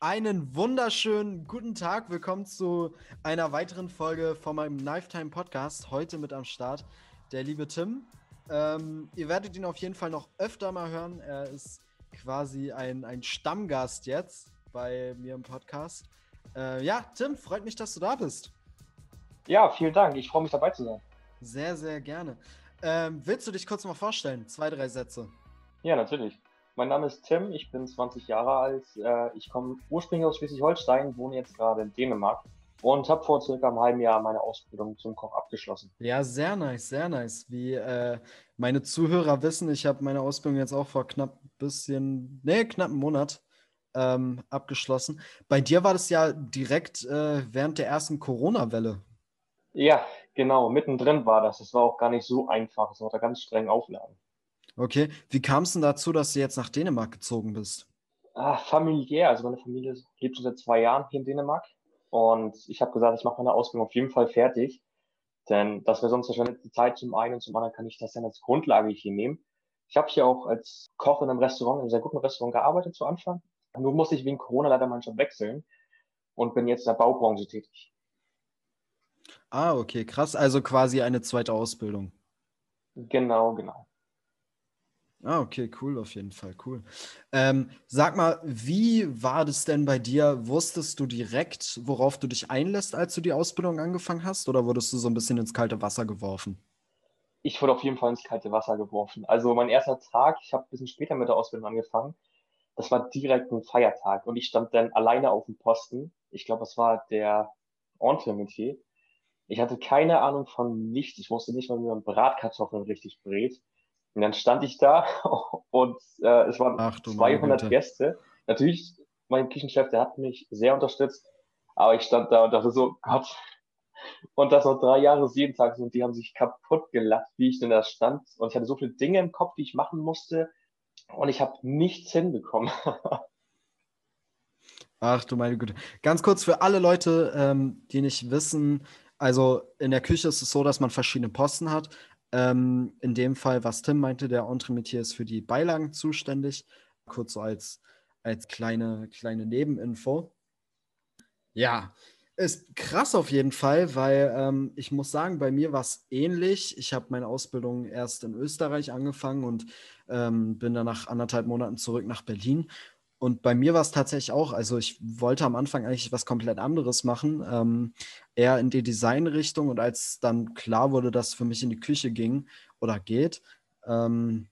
Einen wunderschönen guten Tag. Willkommen zu einer weiteren Folge von meinem Lifetime Podcast. Heute mit am Start der liebe Tim. Ähm, ihr werdet ihn auf jeden Fall noch öfter mal hören. Er ist quasi ein, ein Stammgast jetzt bei mir im Podcast. Äh, ja, Tim, freut mich, dass du da bist. Ja, vielen Dank. Ich freue mich dabei zu sein. Sehr, sehr gerne. Ähm, willst du dich kurz mal vorstellen? Zwei, drei Sätze. Ja, natürlich. Mein Name ist Tim, ich bin 20 Jahre alt. Äh, ich komme ursprünglich aus Schleswig-Holstein, wohne jetzt gerade in Dänemark und habe vor circa einem halben Jahr meine Ausbildung zum Koch abgeschlossen. Ja, sehr nice, sehr nice. Wie äh, meine Zuhörer wissen, ich habe meine Ausbildung jetzt auch vor knapp bisschen, nee, knapp einem Monat ähm, abgeschlossen. Bei dir war das ja direkt äh, während der ersten Corona-Welle. Ja, genau, mittendrin war das. Es war auch gar nicht so einfach. Es war da ganz streng Auflagen. Okay, wie kam es denn dazu, dass du jetzt nach Dänemark gezogen bist? Ah, familiär, also meine Familie lebt schon seit zwei Jahren hier in Dänemark und ich habe gesagt, ich mache meine Ausbildung auf jeden Fall fertig, denn das wäre sonst verschwendete Zeit zum einen und zum anderen kann ich das dann als Grundlage hier nehmen. Ich habe hier auch als Koch in einem Restaurant, in einem sehr guten Restaurant gearbeitet zu Anfang. Nur musste ich wegen Corona leider meinen Job wechseln und bin jetzt in der Baubranche tätig. Ah, okay, krass. Also quasi eine zweite Ausbildung. Genau, genau. Ah, okay, cool, auf jeden Fall, cool. Ähm, sag mal, wie war das denn bei dir? Wusstest du direkt, worauf du dich einlässt, als du die Ausbildung angefangen hast, oder wurdest du so ein bisschen ins kalte Wasser geworfen? Ich wurde auf jeden Fall ins kalte Wasser geworfen. Also mein erster Tag, ich habe ein bisschen später mit der Ausbildung angefangen, das war direkt ein Feiertag und ich stand dann alleine auf dem Posten. Ich glaube, das war der Entremetier. Ich hatte keine Ahnung von nichts. Ich wusste nicht wie man Bratkartoffeln richtig brät. Und dann stand ich da und äh, es waren Ach, 200 Gäste. Natürlich, mein Küchenchef, der hat mich sehr unterstützt, aber ich stand da und dachte so, Gott. Und das noch drei Jahre jeden Tag und die haben sich kaputt gelacht, wie ich denn da stand. Und ich hatte so viele Dinge im Kopf, die ich machen musste und ich habe nichts hinbekommen. Ach du meine Güte. Ganz kurz für alle Leute, ähm, die nicht wissen, also in der Küche ist es so, dass man verschiedene Posten hat. Ähm, in dem Fall, was Tim meinte, der Entremetier ist für die Beilagen zuständig. Kurz so als, als kleine, kleine Nebeninfo. Ja, ist krass auf jeden Fall, weil ähm, ich muss sagen, bei mir war es ähnlich. Ich habe meine Ausbildung erst in Österreich angefangen und ähm, bin dann nach anderthalb Monaten zurück nach Berlin. Und bei mir war es tatsächlich auch, also ich wollte am Anfang eigentlich was komplett anderes machen, ähm, eher in die Designrichtung. Und als dann klar wurde, dass es für mich in die Küche ging oder geht, ähm,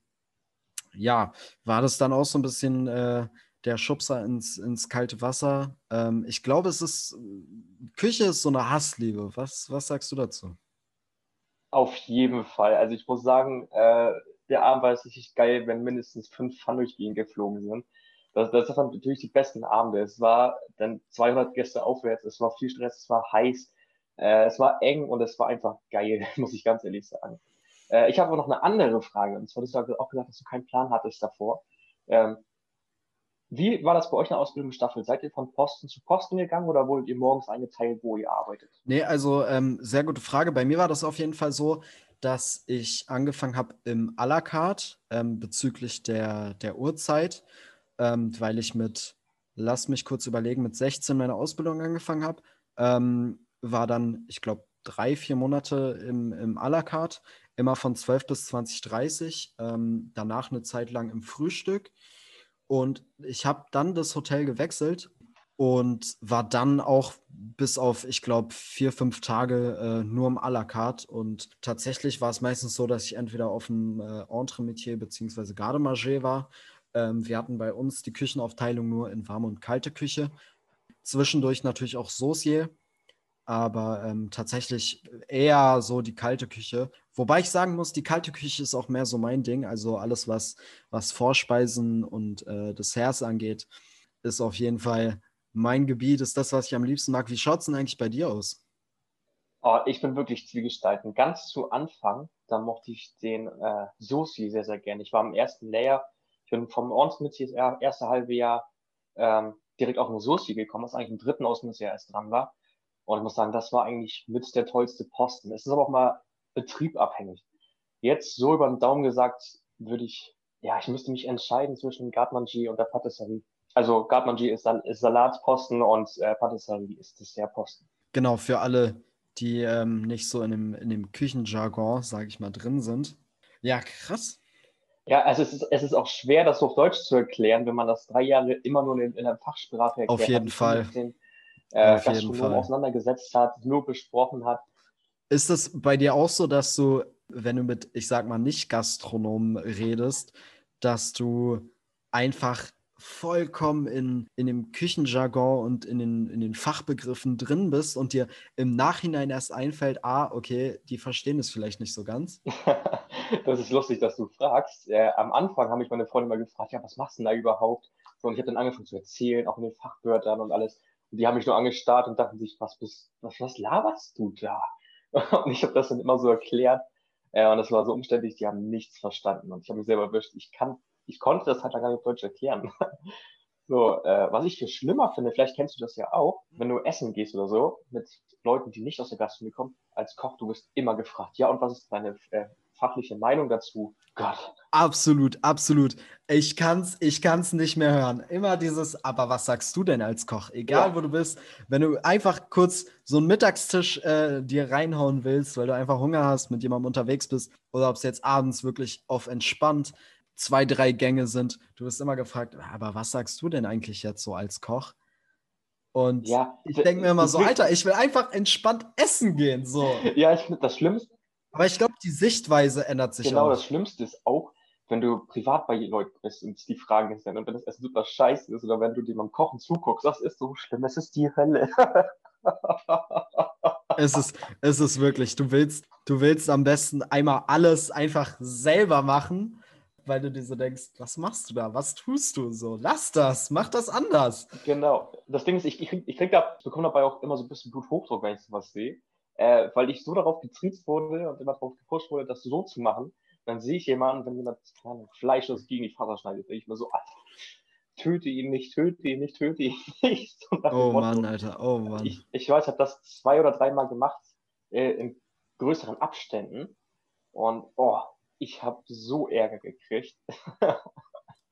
ja, war das dann auch so ein bisschen äh, der Schubser ins, ins kalte Wasser. Ähm, ich glaube, es ist, Küche ist so eine Hassliebe. Was, was sagst du dazu? Auf jeden Fall. Also ich muss sagen, äh, der Abend war richtig geil, wenn mindestens fünf Pfannen durch die geflogen sind. Das, das waren natürlich die besten Abende. Es war dann 200 Gäste aufwärts, es war viel Stress, es war heiß, äh, es war eng und es war einfach geil, muss ich ganz ehrlich sagen. Äh, ich habe aber noch eine andere Frage. Und zwar, du hast auch gesagt, dass du keinen Plan hattest davor. Ähm, wie war das bei euch in der Ausbildungsstaffel? Seid ihr von Posten zu Posten gegangen oder wurdet ihr morgens eingeteilt, wo ihr arbeitet? Nee, also ähm, sehr gute Frage. Bei mir war das auf jeden Fall so, dass ich angefangen habe im à la carte ähm, bezüglich der, der Uhrzeit, ähm, weil ich mit, lass mich kurz überlegen, mit 16 meine Ausbildung angefangen habe. Ähm, war dann, ich glaube, drei, vier Monate im, im à la carte, immer von 12 bis 20.30 ähm, danach eine Zeit lang im Frühstück. Und ich habe dann das Hotel gewechselt und war dann auch bis auf, ich glaube, vier, fünf Tage äh, nur im à la carte. Und tatsächlich war es meistens so, dass ich entweder auf dem äh, Entremetier bzw. Gardemanger war. Ähm, wir hatten bei uns die Küchenaufteilung nur in warme und kalte Küche. Zwischendurch natürlich auch Saucier, aber ähm, tatsächlich eher so die kalte Küche. Wobei ich sagen muss, die kalte Küche ist auch mehr so mein Ding. Also alles, was, was Vorspeisen und äh, Desserts angeht, ist auf jeden Fall mein Gebiet, ist das, was ich am liebsten mag. Wie schaut es denn eigentlich bei dir aus? Oh, ich bin wirklich Zwiegespalten. Ganz zu Anfang, da mochte ich den äh, Soßi sehr, sehr gerne. Ich war im ersten Layer. Ich bin vom Ornsmitz das erste halbe Jahr ähm, direkt auf den Soßi gekommen, was eigentlich im dritten Ausmitz erst dran war. Und ich muss sagen, das war eigentlich mit der tollste Posten. Es ist aber auch mal betriebabhängig. Jetzt so über den Daumen gesagt, würde ich, ja, ich müsste mich entscheiden zwischen Gartmanger und der Patisserie. Also Gartmanji ist, Sal ist Salatposten und äh, Patisserie ist Dessertposten. Genau, für alle, die ähm, nicht so in dem, in dem Küchenjargon, sage ich mal, drin sind. Ja, krass. Ja, also es ist, es ist auch schwer, das auf Deutsch zu erklären, wenn man das drei Jahre immer nur in, in der Fachsprache erklärt Auf jeden hat, Fall. den äh, Auf jeden Gastronomen Fall. auseinandergesetzt hat, nur besprochen hat. Ist es bei dir auch so, dass du, wenn du mit, ich sag mal, Nicht-Gastronomen redest, dass du einfach vollkommen in, in dem Küchenjargon und in den, in den Fachbegriffen drin bist und dir im Nachhinein erst einfällt, ah, okay, die verstehen es vielleicht nicht so ganz? das ist lustig, dass du fragst. Äh, am Anfang haben mich meine Freunde mal gefragt, ja, was machst du denn da überhaupt? So, und ich habe dann angefangen zu erzählen, auch in den Fachwörtern und alles. Und die haben mich nur angestarrt und dachten sich, was bist, was, was laberst du da? Und ich habe das dann immer so erklärt. Äh, und das war so umständlich, die haben nichts verstanden. Und ich habe mich selber erwischt, ich kann, ich konnte das halt gar nicht auf Deutsch erklären. So, äh, was ich viel schlimmer finde, vielleicht kennst du das ja auch, wenn du essen gehst oder so, mit Leuten, die nicht aus der Gastronomie kommen, als Koch, du wirst immer gefragt, ja, und was ist deine äh, fachliche Meinung dazu? Gott, Absolut, absolut. Ich kann's, ich kann's nicht mehr hören. Immer dieses, aber was sagst du denn als Koch? Egal Ja. wo du bist, wenn du einfach kurz so einen Mittagstisch äh, dir reinhauen willst, weil du einfach Hunger hast, mit jemandem unterwegs bist, oder ob es jetzt abends wirklich auf entspannt zwei, drei Gänge sind, du wirst immer gefragt, aber was sagst du denn eigentlich jetzt so als Koch? Und ja. ich denke mir immer so, Alter, ich will einfach entspannt essen gehen. So. Ja, ich finde das Schlimmste, Aber ich glaube, die Sichtweise ändert sich genau, auch. das Schlimmste ist auch, wenn du privat bei Leuten bist und die fragen dann und wenn das Essen super scheiße ist oder wenn du dir beim Kochen zuguckst, das ist so schlimm, es ist die Hölle. Es ist, es ist wirklich, du willst, du willst am besten einmal alles einfach selber machen, weil du dir so denkst, was machst du da? Was tust du so? Lass das, mach das anders. Genau. Das Ding ist, ich, ich, krieg- ich krieg da, bekomme dabei auch immer so ein bisschen Bluthochdruck, wenn ich sowas sehe. Äh, weil ich so darauf getriezt wurde und immer darauf gepusht wurde, das so zu machen. Dann sehe ich jemanden, wenn jemand keine Fleisch aus gegen die Faser schneidet, denke ich mir so, Alter, töte ihn nicht, töte ihn nicht, töte ihn nicht. So Oh Motto. Mann, Alter, oh Mann. Ich, ich weiß, ich habe das zwei oder dreimal gemacht äh, in größeren Abständen. Und oh, ich habe so Ärger gekriegt.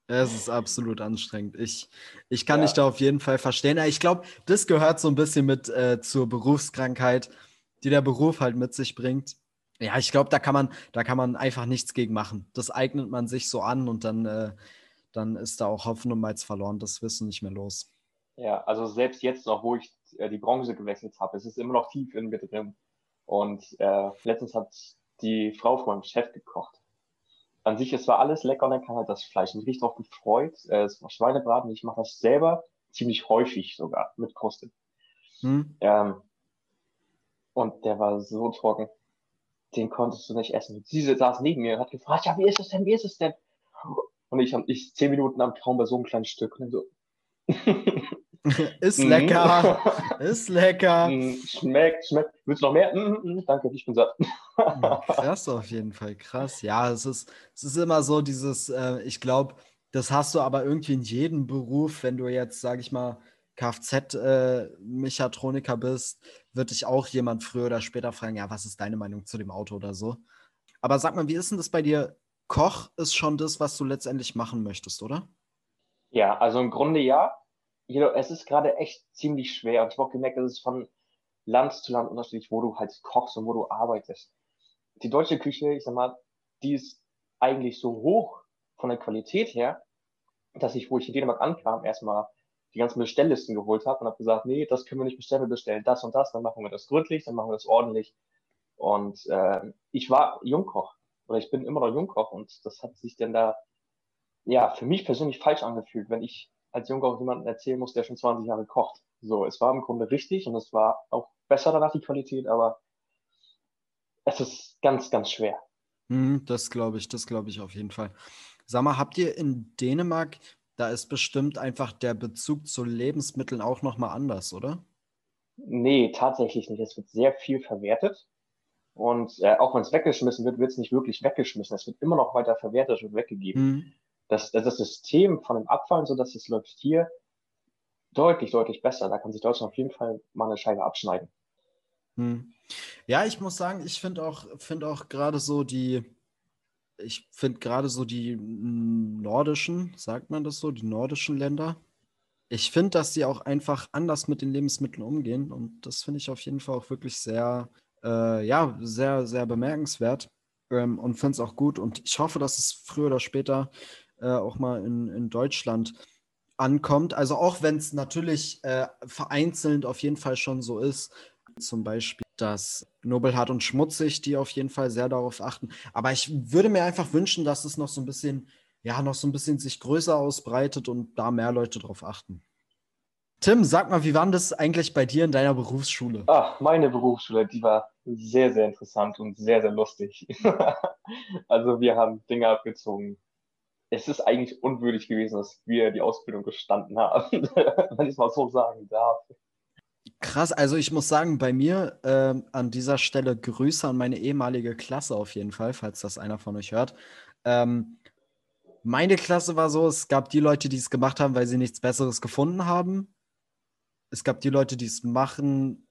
Es ist absolut anstrengend. Ich, ich kann Ja. dich da auf jeden Fall verstehen. Ich glaube, das gehört so ein bisschen mit äh, zur Berufskrankheit, die der Beruf halt mit sich bringt. Ja, ich glaube, da kann man, da kann man einfach nichts gegen machen. Das eignet man sich so an und dann, äh, dann ist da auch Hopfen und Malz verloren. Das du nicht mehr los. Ja, also selbst jetzt noch, wo ich äh, die Branche gewechselt habe, es ist immer noch tief in mir drin. Und äh, letztens hat die Frau von meinem Chef gekocht. An sich, es war alles lecker und dann kam halt das Fleisch. Mich richtig drauf gefreut. Äh, es war Schweinebraten. Ich mache das selber ziemlich häufig sogar mit Kruste. Hm? Ähm, und der war so trocken. Den konntest du nicht essen. Sie saß neben mir und hat gefragt, ja, wie ist es denn, wie ist es denn? Und ich, hab- ich zehn Minuten am Kaum bei so einem kleinen Stück. Und dann so, ist Mhm. lecker, ist lecker. Mm, Schmeckt, schmeckt. Willst du noch mehr? Mm, danke, ich bin satt. Krass auf jeden Fall, krass. Ja, es ist, es ist immer so dieses, äh, ich glaube, das hast du aber irgendwie in jedem Beruf, wenn du jetzt, sage ich mal, Kfz-Mechatroniker bist, wird dich auch jemand früher oder später fragen, ja, was ist deine Meinung zu dem Auto oder so. Aber sag mal, wie ist denn das bei dir? Koch ist schon das, was du letztendlich machen möchtest, oder? Ja, also im Grunde ja. Jedoch, es ist gerade echt ziemlich schwer. Und ich habe auch gemerkt, dass es von Land zu Land unterschiedlich, wo du halt kochst und wo du arbeitest. Die deutsche Küche, ich sag mal, die ist eigentlich so hoch von der Qualität her, dass ich, wo ich in Dänemark ankam, erstmal die ganzen Bestelllisten geholt habe und habe gesagt, nee, das können wir nicht bestellen, wir bestellen das und das, dann machen wir das gründlich, dann machen wir das ordentlich. Und äh, ich war Jungkoch oder ich bin immer noch Jungkoch und das hat sich dann da ja für mich persönlich falsch angefühlt, wenn ich als Jungkoch jemanden erzählen muss, der schon 20 Jahre kocht. So, es war im Grunde richtig und es war auch besser danach die Qualität, aber es ist ganz, ganz schwer. Hm, das glaube ich, das glaube ich auf jeden Fall. Sag mal, habt ihr in Dänemark, da ist bestimmt einfach der Bezug zu Lebensmitteln auch nochmal anders, oder? Nee, tatsächlich nicht. Es wird sehr viel verwertet. Und äh, auch wenn es weggeschmissen wird, wird es nicht wirklich weggeschmissen. Es wird immer noch weiter verwertet und weggegeben. Hm. Das, das, System von dem Abfall, so dass es läuft hier deutlich, deutlich besser. Da kann sich Deutschland auf jeden Fall mal eine Scheibe abschneiden. Hm. Ja, ich muss sagen, ich finde auch, finde auch gerade so die, ich finde gerade so die nordischen, sagt man das so, die nordischen Länder, ich finde, dass die auch einfach anders mit den Lebensmitteln umgehen. Und das finde ich auf jeden Fall auch wirklich sehr, äh, ja, sehr, sehr bemerkenswert. Ähm, und finde es auch gut. Und ich hoffe, dass es früher oder später äh, auch mal in, in Deutschland ankommt. Also auch wenn es natürlich äh, vereinzelt auf jeden Fall schon so ist. Zum Beispiel dass Nobelhart und Schmutzig, die auf jeden Fall sehr darauf achten. Aber ich würde mir einfach wünschen, dass es noch so ein bisschen ja noch so ein bisschen sich größer ausbreitet und da mehr Leute drauf achten. Tim, sag mal, wie war das eigentlich bei dir in deiner Berufsschule? Ach, meine Berufsschule, die war sehr, sehr interessant und sehr, sehr lustig. also wir haben Dinge abgezogen. Es ist eigentlich unwürdig gewesen, dass wir die Ausbildung gestanden haben, wenn ich es mal so sagen darf. Krass, also ich muss sagen, bei mir äh, an dieser Stelle Grüße an meine ehemalige Klasse auf jeden Fall, falls das einer von euch hört. Ähm, meine Klasse war so, es gab die Leute, die es gemacht haben, weil sie nichts Besseres gefunden haben. Es gab die Leute, die es machen,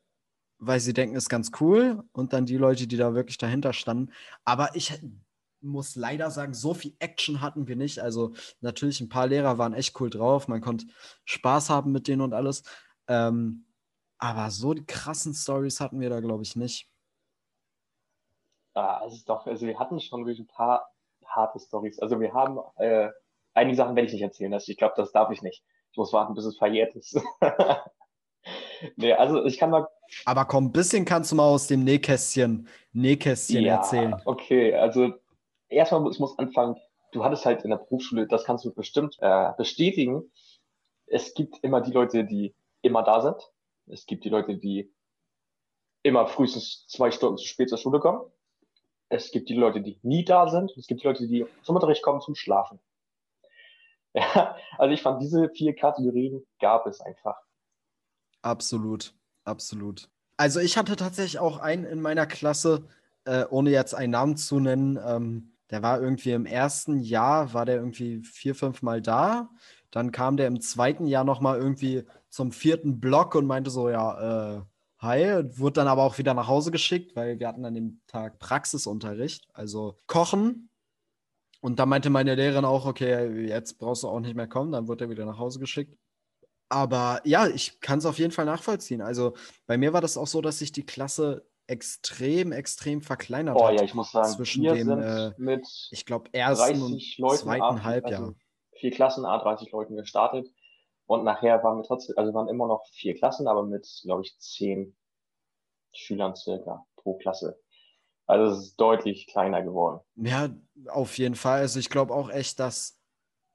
weil sie denken, es ist ganz cool. Und dann die Leute, die da wirklich dahinter standen. Aber ich muss leider sagen, so viel Action hatten wir nicht. Also natürlich, ein paar Lehrer waren echt cool drauf. Man konnte Spaß haben mit denen und alles. Ähm, aber so die krassen Stories hatten wir da, glaube ich, nicht. Ah, also doch, also wir hatten schon wirklich ein paar harte Stories. Also wir haben äh, einige Sachen werde ich nicht erzählen. Also ich glaube, das darf ich nicht. Ich muss warten, bis es verjährt ist. nee, also ich kann mal. Aber komm, ein bisschen kannst du mal aus dem Nähkästchen, Nähkästchen ja, erzählen. Okay, also erstmal ich muss anfangen. Du hattest halt in der Berufsschule, das kannst du bestimmt äh, bestätigen. Es gibt immer die Leute, die immer da sind. Es gibt die Leute, die immer frühestens zwei Stunden zu spät zur Schule kommen es gibt die Leute, die nie da sind. Es gibt die Leute, die zum Unterricht kommen zum Schlafen. Ja, also ich fand, diese vier Kategorien gab es einfach. Absolut, absolut. Also ich hatte tatsächlich auch einen in meiner Klasse, äh, ohne jetzt einen Namen zu nennen. Ähm, der war irgendwie im ersten Jahr, war der irgendwie vier, fünf Mal da. Dann kam der im zweiten Jahr nochmal irgendwie zum vierten Block und meinte so, ja, äh, Hi, wurde dann aber auch wieder nach Hause geschickt, weil wir hatten an dem Tag Praxisunterricht, also Kochen. Und da meinte meine Lehrerin auch, okay, jetzt brauchst du auch nicht mehr kommen, dann wurde er wieder nach Hause geschickt. Aber ja, ich kann es auf jeden Fall nachvollziehen. Also bei mir war das auch so, dass sich die Klasse extrem, extrem verkleinert oh, hat. ja, ich muss sagen, zwischen dem, äh, mit ich glaube, ersten und Leuten zweiten Halbjahr. Also vier Klassen, A30 Leuten gestartet. Und nachher waren wir trotzdem, also waren immer noch vier Klassen, aber mit, glaube ich, zehn Schülern circa pro Klasse. Also es ist deutlich kleiner geworden. Ja, auf jeden Fall. Also ich glaube auch echt, dass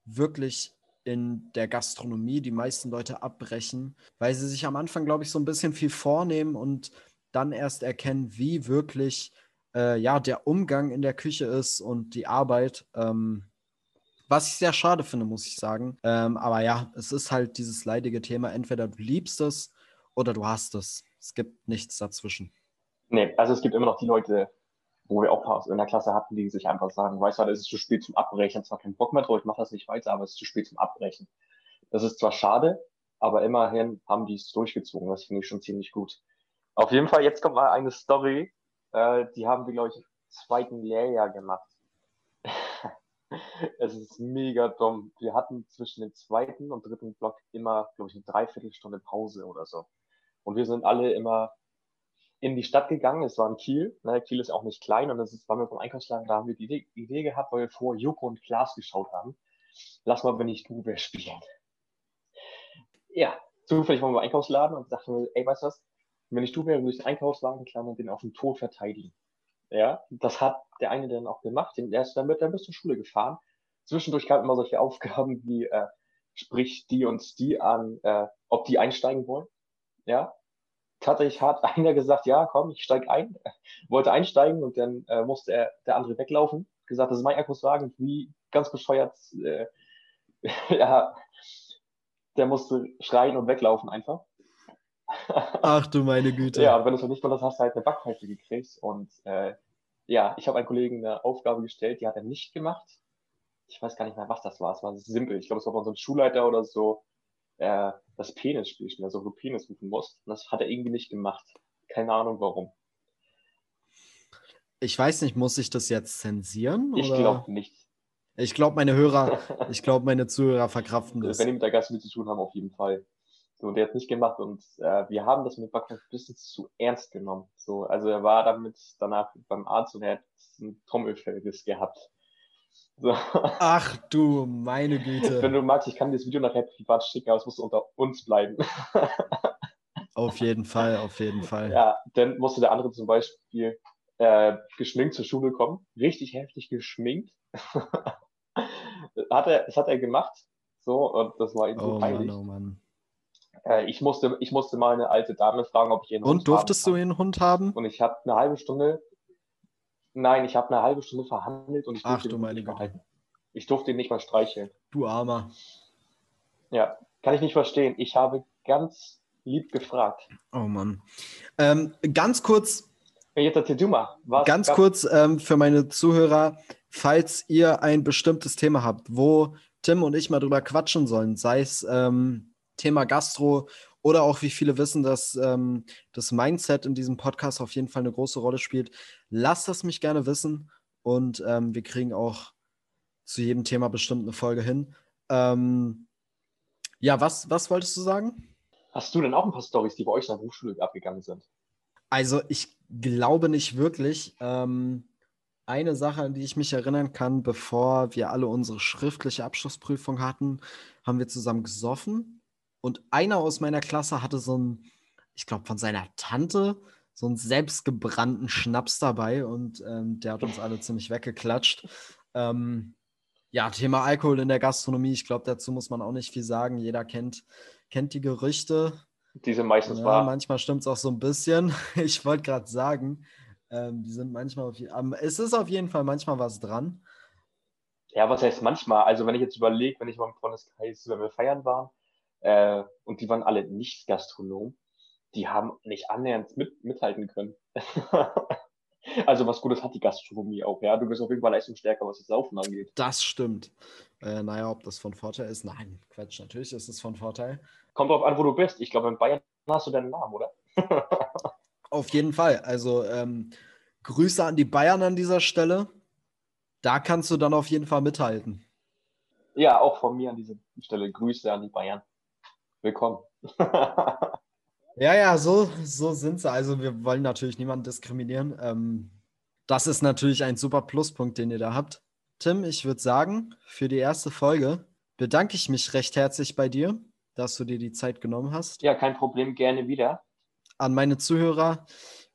wirklich in der Gastronomie die meisten Leute abbrechen, weil sie sich am Anfang, glaube ich, so ein bisschen viel vornehmen und dann erst erkennen, wie wirklich äh, ja, der Umgang in der Küche ist und die Arbeit. Ähm, was ich sehr schade finde, muss ich sagen. Ähm, aber ja, es ist halt dieses leidige Thema. Entweder du liebst es oder du hast es. Es gibt nichts dazwischen. Nee, also es gibt immer noch die Leute, wo wir auch in der Klasse hatten, die sich einfach sagen, weißt du, es ist zu spät zum Abbrechen, zwar kein Bock mehr drauf, ich mache das nicht weiter, aber es ist zu spät zum Abbrechen. Das ist zwar schade, aber immerhin haben die es durchgezogen. Das finde ich schon ziemlich gut. Auf jeden Fall, jetzt kommt mal eine Story, äh, die haben wir, glaube ich, im zweiten Lehrjahr gemacht. es ist mega dumm. Wir hatten zwischen dem zweiten und dritten Block immer, glaube ich, eine Dreiviertelstunde Pause oder so. Und wir sind alle immer in die Stadt gegangen. Es war in Kiel. Ne? Kiel ist auch nicht klein und das ist, waren wir vom Einkaufsladen, da haben wir die Idee, Idee gehabt, weil wir vor Joko und Klaas geschaut haben. Lass mal, wenn ich wer spielen. Ja, zufällig waren wir im Einkaufsladen und dachten, ey, weißt du was? Wenn ich du wäre, würde ich den Einkaufswagen klammern und den auf den Tod verteidigen. Ja, das hat der eine dann auch gemacht. Der ist dann der bis zur Schule gefahren. Zwischendurch kamen immer solche Aufgaben wie, äh, sprich die und die an, äh, ob die einsteigen wollen. Ja, tatsächlich hat einer gesagt, ja, komm, ich steig ein, wollte einsteigen und dann äh, musste er, der andere weglaufen. Gesagt, das ist mein Akkuswagen, wie ganz bescheuert, äh, ja, der musste schreien und weglaufen einfach. Ach du meine Güte. Ja, wenn du es nicht mal das hast, du halt eine Backpfeife gekriegt. Und äh, ja, ich habe einem Kollegen eine Aufgabe gestellt, die hat er nicht gemacht. Ich weiß gar nicht mehr, was das war. Es war simpel. Ich glaube, es war von so einem Schulleiter oder so, äh, das Penis-Spiel spielen, also wo Penis rufen musst. Und das hat er irgendwie nicht gemacht. Keine Ahnung warum. Ich weiß nicht, muss ich das jetzt zensieren? Ich glaube nicht. Ich glaube, meine Hörer, ich glaube, meine Zuhörer verkraften das. Wenn die mit der Gastronomie zu tun haben, auf jeden Fall. So, der hat nicht gemacht und äh, wir haben das mit Backhaus ein bisschen zu ernst genommen. So, also er war damit danach beim Arzt und er hat ein Trommelfellriss gehabt. So. Ach du meine Güte. Wenn du magst, ich kann dir das Video nachher privat schicken, aber es muss unter uns bleiben. Auf jeden Fall, auf jeden Fall. Ja, dann musste der andere zum Beispiel äh, geschminkt zur Schule kommen. Richtig heftig geschminkt. hat er, das hat er gemacht. So, und das war ihm so oh peinlich. Mann, oh Mann. Äh, ich, musste, ich musste mal eine alte Dame fragen, ob ich ihren Hund Und durftest du einen Hund haben? Und ich habe eine halbe Stunde, nein, ich habe eine halbe Stunde verhandelt und ich durfte Ach, du meine Güte. Ich durfte ihn nicht mal streicheln. Du Armer. Ja, kann ich nicht verstehen. Ich habe ganz lieb gefragt. Oh Mann. Ähm, ganz kurz. Jetzt erzähl du mal. Was ganz kurz ähm, für meine Zuhörer, falls ihr ein bestimmtes Thema habt, wo Tim und ich mal drüber quatschen sollen, sei es ähm, Thema Gastro oder auch wie viele wissen, dass ähm, das Mindset in diesem Podcast auf jeden Fall eine große Rolle spielt, lasst das mich gerne wissen und ähm, wir kriegen auch zu jedem Thema bestimmt eine Folge hin. Ähm, ja, was, was wolltest du sagen? Hast du denn auch ein paar Stories, die bei euch in der Hochschule abgegangen sind? Also ich glaube nicht wirklich. Ähm, eine Sache, an die ich mich erinnern kann, bevor wir alle unsere schriftliche Abschlussprüfung hatten, haben wir zusammen gesoffen. Und einer aus meiner Klasse hatte so einen, ich glaube, von seiner Tante so einen selbstgebrannten Schnaps dabei und ähm, der hat uns alle ziemlich weggeklatscht. Ähm, ja, Thema Alkohol in der Gastronomie, ich glaube, dazu muss man auch nicht viel sagen. Jeder kennt kennt die Gerüchte. Die sind meistens ja, wahr. Manchmal stimmt es auch so ein bisschen. Ich wollte gerade sagen, ähm, die sind manchmal auf Fall, es ist auf jeden Fall manchmal was dran. Ja, was heißt manchmal? Also wenn ich jetzt überlege, wenn ich mal im Freundeskreis, wenn wir feiern waren, äh, und die waren alle nicht Gastronom, die haben nicht annähernd mit, mithalten können. Also was Gutes hat die Gastronomie auch, ja. Du bist auf jeden Fall leistungsstärker, was das Laufen angeht. Das stimmt. Äh, naja, ob das von Vorteil ist? Nein, Quatsch, natürlich ist es von Vorteil. Kommt drauf an, wo du bist. Ich glaube, in Bayern hast du deinen Namen, oder? auf jeden Fall. Also ähm, Grüße an die Bayern an dieser Stelle. Da kannst du dann auf jeden Fall mithalten. Ja, auch von mir an dieser Stelle Grüße an die Bayern. Willkommen. Ja, ja, so, so sind sie. Also wir wollen natürlich niemanden diskriminieren. Ähm, das ist natürlich ein super Pluspunkt, den ihr da habt. Tim, ich würde sagen, für die erste Folge bedanke ich mich recht herzlich bei dir, dass du dir die Zeit genommen hast. Ja, kein Problem, gerne wieder. An meine Zuhörer,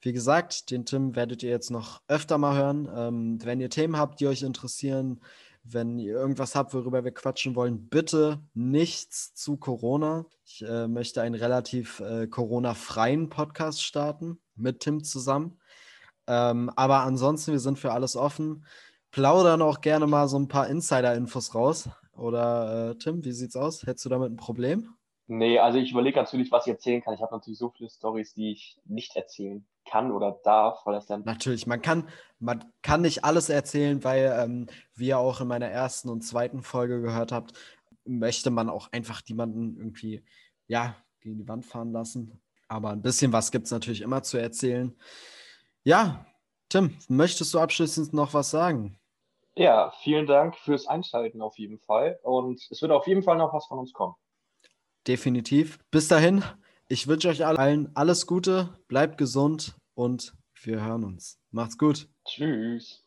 wie gesagt, den Tim werdet ihr jetzt noch öfter mal hören. Ähm, wenn ihr Themen habt, die euch interessieren, wenn ihr irgendwas habt, worüber wir quatschen wollen, bitte nichts zu Corona. Ich äh, möchte einen relativ äh, Corona-freien Podcast starten mit Tim zusammen. Ähm, aber ansonsten, wir sind für alles offen. Plaudern auch gerne mal so ein paar Insider-Infos raus. Oder äh, Tim, wie sieht's aus? Hättest du damit ein Problem? Nee, also ich überlege natürlich, was ich erzählen kann. Ich habe natürlich so viele Stories, die ich nicht erzählen kann oder darf, weil das dann. Natürlich, man kann, man kann nicht alles erzählen, weil, ähm, wie ihr auch in meiner ersten und zweiten Folge gehört habt, möchte man auch einfach jemanden irgendwie, ja, gegen die Wand fahren lassen. Aber ein bisschen was gibt es natürlich immer zu erzählen. Ja, Tim, möchtest du abschließend noch was sagen? Ja, vielen Dank fürs Einschalten auf jeden Fall. Und es wird auf jeden Fall noch was von uns kommen. Definitiv. Bis dahin, ich wünsche euch allen alles Gute, bleibt gesund und wir hören uns. Macht's gut. Tschüss.